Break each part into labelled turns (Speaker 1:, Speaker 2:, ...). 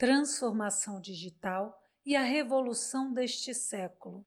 Speaker 1: transformação digital e a revolução deste século.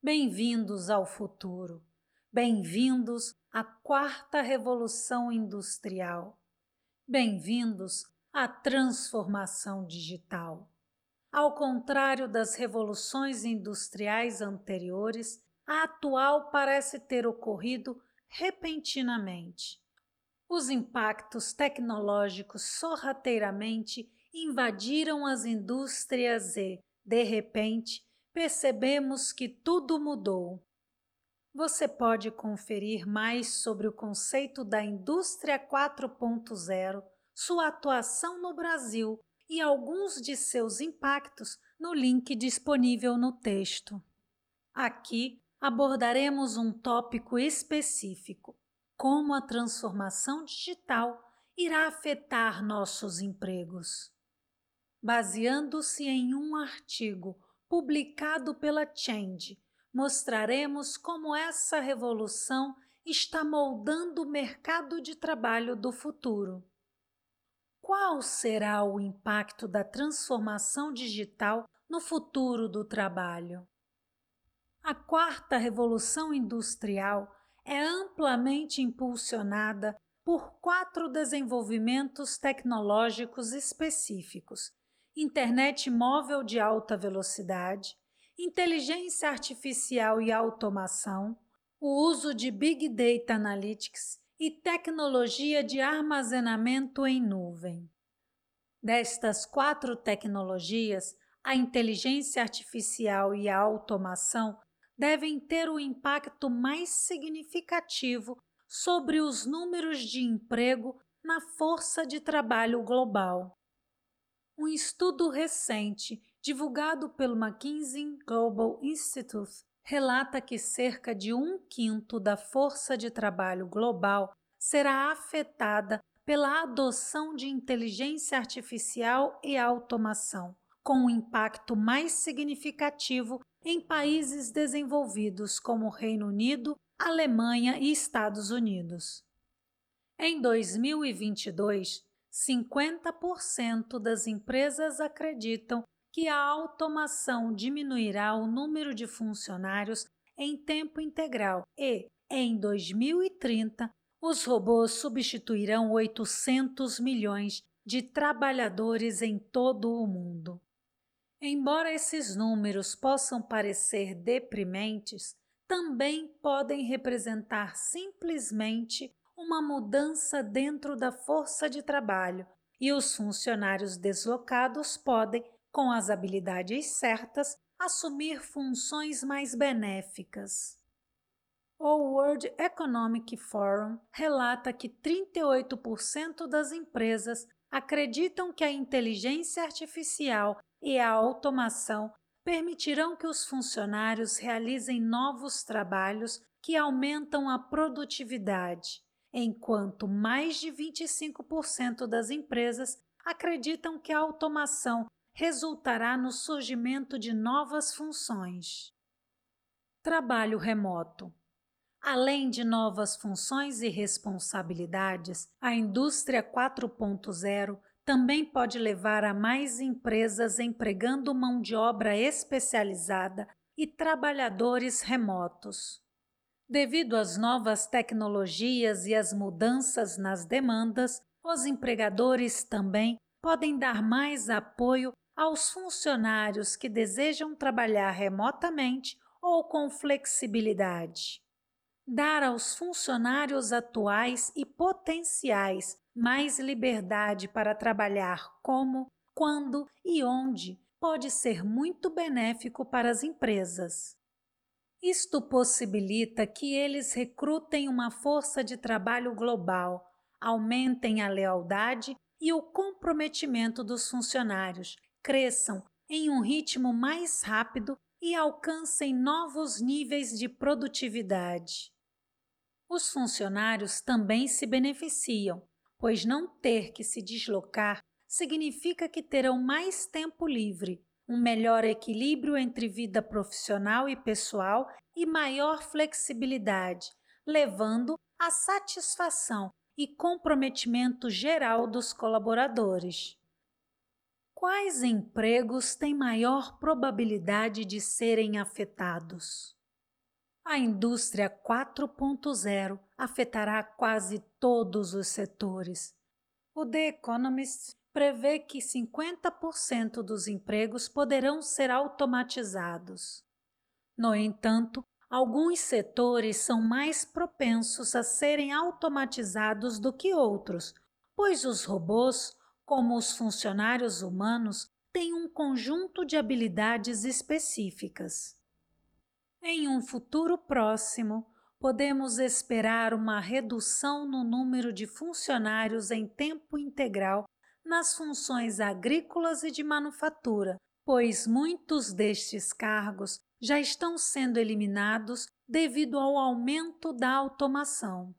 Speaker 1: Bem-vindos ao futuro, bem-vindos à quarta revolução industrial, bem-vindos à transformação digital. Ao contrário das revoluções industriais anteriores, a atual parece ter ocorrido repentinamente. Os impactos tecnológicos sorrateiramente invadiram as indústrias e, de repente, percebemos que tudo mudou. Você pode conferir mais sobre o conceito da Indústria 4.0, sua atuação no Brasil e alguns de seus impactos no link disponível no texto. Aqui abordaremos um tópico específico: como a transformação digital irá afetar nossos empregos baseando-se em um artigo publicado pela Change, mostraremos como essa revolução está moldando o mercado de trabalho do futuro. Qual será o impacto da transformação digital no futuro do trabalho? A quarta revolução industrial é amplamente impulsionada por quatro desenvolvimentos tecnológicos específicos internet móvel de alta velocidade, inteligência artificial e automação, o uso de Big Data Analytics e tecnologia de armazenamento em nuvem. Destas quatro tecnologias, a inteligência artificial e a automação devem ter o impacto mais significativo sobre os números de emprego na força de trabalho global. Um estudo recente, divulgado pelo McKinsey Global Institute, relata que cerca de um quinto da força de trabalho global será afetada pela adoção de inteligência artificial e automação, com um impacto mais significativo em países desenvolvidos como Reino Unido, Alemanha e Estados Unidos. Em 2022, 50% das empresas acreditam que a automação diminuirá o número de funcionários em tempo integral e, em 2030, os robôs substituirão 800 milhões de trabalhadores em todo o mundo. Embora esses números possam parecer deprimentes, também podem representar simplesmente uma mudança dentro da força de trabalho e os funcionários deslocados podem, com as habilidades certas, assumir funções mais benéficas. O World Economic Forum relata que 38% das empresas acreditam que a inteligência artificial e a automação permitirão que os funcionários realizem novos trabalhos que aumentam a produtividade enquanto mais de 25% das empresas acreditam que a automação resultará no surgimento de novas funções. Trabalho remoto. Além de novas funções e responsabilidades, a indústria 4.0 também pode levar a mais empresas empregando mão de obra especializada e trabalhadores remotos. Devido às novas tecnologias e às mudanças nas demandas, os empregadores também podem dar mais apoio aos funcionários que desejam trabalhar remotamente ou com flexibilidade. Dar aos funcionários atuais e potenciais mais liberdade para trabalhar como, quando e onde pode ser muito benéfico para as empresas. Isto possibilita que eles recrutem uma força de trabalho global, aumentem a lealdade e o comprometimento dos funcionários, cresçam em um ritmo mais rápido e alcancem novos níveis de produtividade. Os funcionários também se beneficiam, pois não ter que se deslocar significa que terão mais tempo livre um melhor equilíbrio entre vida profissional e pessoal e maior flexibilidade, levando à satisfação e comprometimento geral dos colaboradores. Quais empregos têm maior probabilidade de serem afetados? A indústria 4.0 afetará quase todos os setores. O The Economist prevê que 50% dos empregos poderão ser automatizados. No entanto, alguns setores são mais propensos a serem automatizados do que outros, pois os robôs como os funcionários humanos, têm um conjunto de habilidades específicas. Em um futuro próximo, podemos esperar uma redução no número de funcionários em tempo integral nas funções agrícolas e de manufatura, pois muitos destes cargos já estão sendo eliminados devido ao aumento da automação.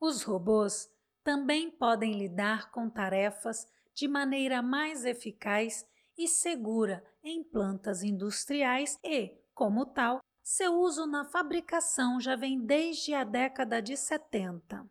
Speaker 1: Os robôs também podem lidar com tarefas de maneira mais eficaz e segura em plantas industriais e, como tal, seu uso na fabricação já vem desde a década de 70.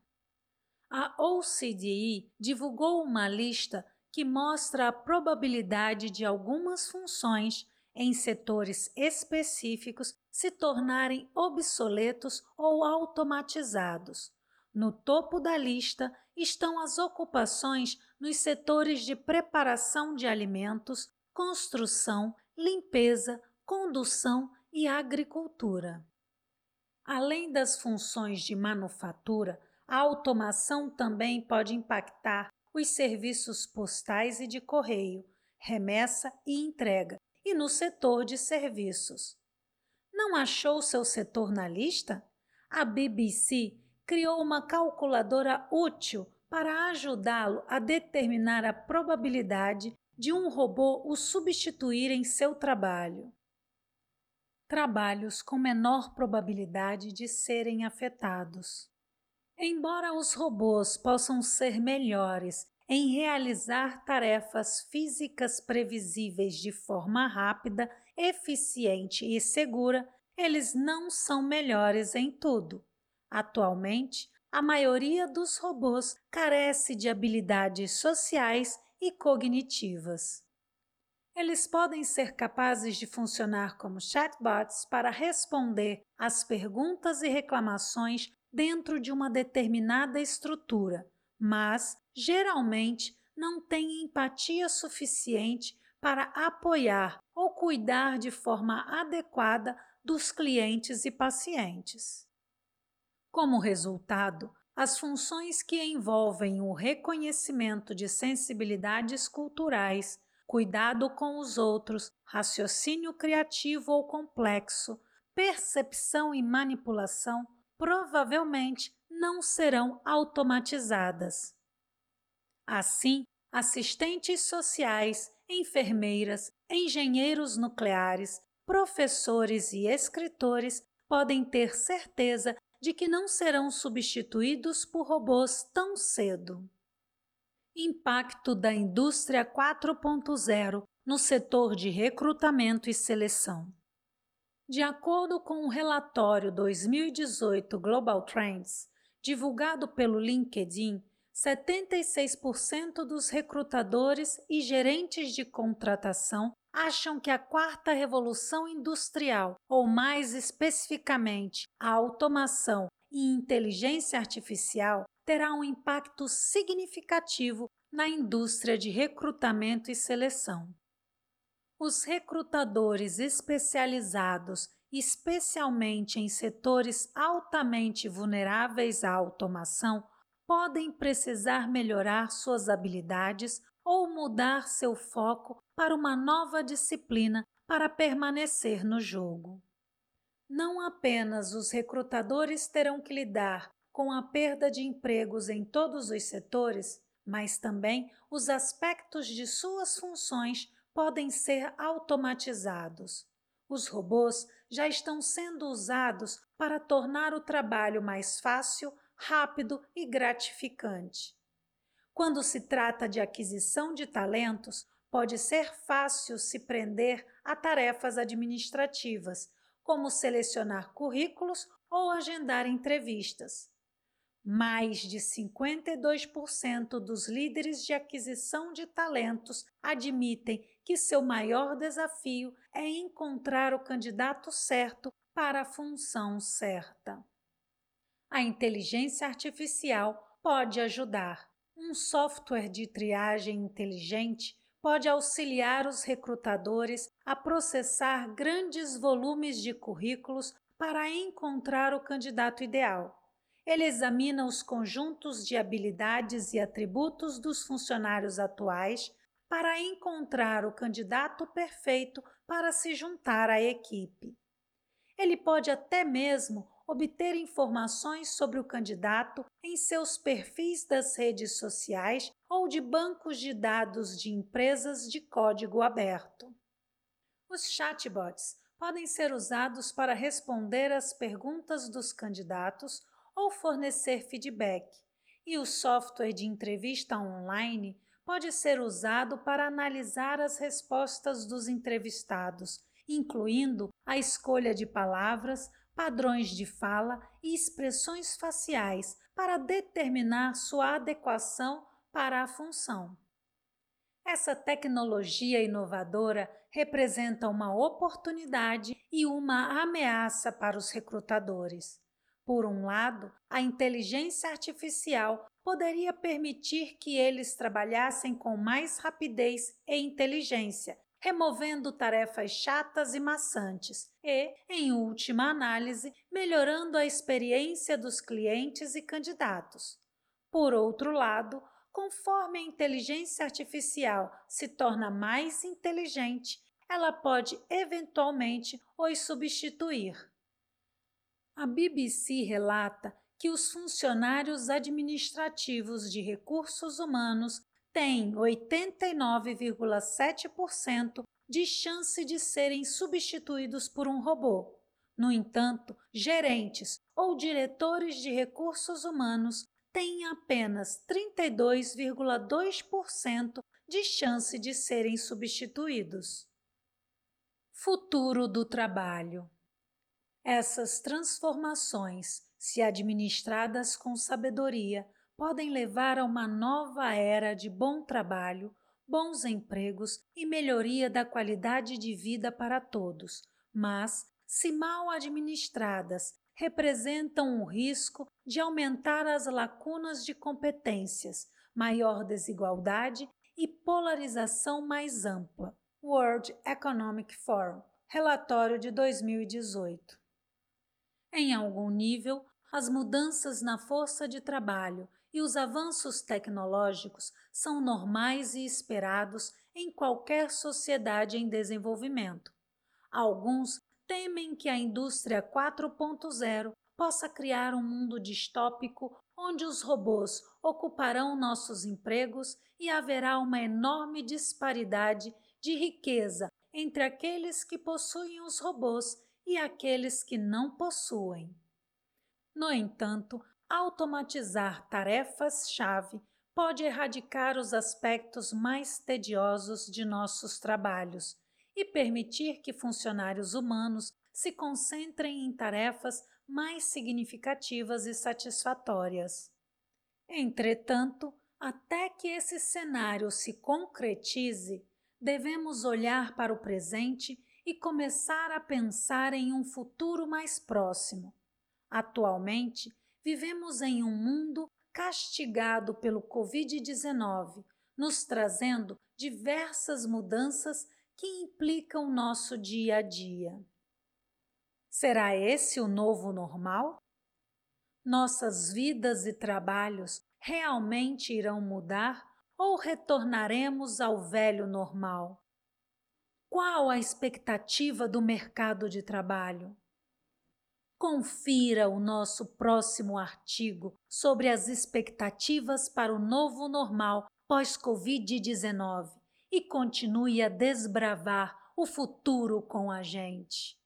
Speaker 1: A OCDE divulgou uma lista que mostra a probabilidade de algumas funções em setores específicos se tornarem obsoletos ou automatizados. No topo da lista estão as ocupações nos setores de preparação de alimentos, construção, limpeza, condução e agricultura. Além das funções de manufatura, a automação também pode impactar os serviços postais e de correio, remessa e entrega, e no setor de serviços. Não achou seu setor na lista? A BBC criou uma calculadora útil para ajudá-lo a determinar a probabilidade de um robô o substituir em seu trabalho. Trabalhos com menor probabilidade de serem afetados. Embora os robôs possam ser melhores em realizar tarefas físicas previsíveis de forma rápida, eficiente e segura, eles não são melhores em tudo. Atualmente, a maioria dos robôs carece de habilidades sociais e cognitivas. Eles podem ser capazes de funcionar como chatbots para responder às perguntas e reclamações dentro de uma determinada estrutura, mas geralmente não têm empatia suficiente para apoiar ou cuidar de forma adequada dos clientes e pacientes. Como resultado, as funções que envolvem o reconhecimento de sensibilidades culturais, cuidado com os outros, raciocínio criativo ou complexo, percepção e manipulação provavelmente não serão automatizadas. Assim, assistentes sociais, enfermeiras, engenheiros nucleares, professores e escritores podem ter certeza de que não serão substituídos por robôs tão cedo. Impacto da indústria 4.0 no setor de recrutamento e seleção. De acordo com o relatório 2018 Global Trends, divulgado pelo LinkedIn, 76% dos recrutadores e gerentes de contratação acham que a quarta revolução industrial, ou mais especificamente a automação e inteligência artificial, terá um impacto significativo na indústria de recrutamento e seleção. Os recrutadores especializados, especialmente em setores altamente vulneráveis à automação, podem precisar melhorar suas habilidades ou mudar seu foco para uma nova disciplina para permanecer no jogo. Não apenas os recrutadores terão que lidar com a perda de empregos em todos os setores, mas também os aspectos de suas funções podem ser automatizados. Os robôs já estão sendo usados para tornar o trabalho mais fácil, rápido e gratificante. Quando se trata de aquisição de talentos, pode ser fácil se prender a tarefas administrativas, como selecionar currículos ou agendar entrevistas. Mais de 52% dos líderes de aquisição de talentos admitem que seu maior desafio é encontrar o candidato certo para a função certa. A inteligência artificial pode ajudar. Um software de triagem inteligente pode auxiliar os recrutadores a processar grandes volumes de currículos para encontrar o candidato ideal. Ele examina os conjuntos de habilidades e atributos dos funcionários atuais para encontrar o candidato perfeito para se juntar à equipe. Ele pode até mesmo obter informações sobre o candidato em seus perfis das redes sociais ou de bancos de dados de empresas de código aberto. Os chatbots podem ser usados para responder às perguntas dos candidatos ou fornecer feedback, e o software de entrevista online pode ser usado para analisar as respostas dos entrevistados, incluindo a escolha de palavras, padrões de fala e expressões faciais para determinar sua adequação para a função. Essa tecnologia inovadora representa uma oportunidade e uma ameaça para os recrutadores. Por um lado, a inteligência artificial poderia permitir que eles trabalhassem com mais rapidez e inteligência, removendo tarefas chatas e maçantes e, em última análise, melhorando a experiência dos clientes e candidatos. Por outro lado, conforme a inteligência artificial se torna mais inteligente, ela pode eventualmente os substituir. A BBC relata que os funcionários administrativos de recursos humanos têm 89,7% de chance de serem substituídos por um robô. No entanto, gerentes ou diretores de recursos humanos têm apenas 32,2% de chance de serem substituídos. Futuro do trabalho essas transformações, se administradas com sabedoria, podem levar a uma nova era de bom trabalho, bons empregos e melhoria da qualidade de vida para todos, mas, se mal administradas, representam o risco de aumentar as lacunas de competências, maior desigualdade e polarização mais ampla. World Economic Forum, relatório de 2018. Em algum nível, as mudanças na força de trabalho e os avanços tecnológicos são normais e esperados em qualquer sociedade em desenvolvimento. Alguns temem que a indústria 4.0 possa criar um mundo distópico onde os robôs ocuparão nossos empregos e haverá uma enorme disparidade de riqueza entre aqueles que possuem os robôs e aqueles que não possuem. No entanto, automatizar tarefas-chave pode erradicar os aspectos mais tediosos de nossos trabalhos e permitir que funcionários humanos se concentrem em tarefas mais significativas e satisfatórias. Entretanto, até que esse cenário se concretize, devemos olhar para o presente e começar a pensar em um futuro mais próximo. Atualmente, vivemos em um mundo castigado pelo Covid-19, nos trazendo diversas mudanças que implicam nosso dia a dia. Será esse o novo normal? Nossas vidas e trabalhos realmente irão mudar ou retornaremos ao velho normal? Qual a expectativa do mercado de trabalho? Confira o nosso próximo artigo sobre as expectativas para o novo normal pós-Covid-19 e continue a desbravar o futuro com a gente.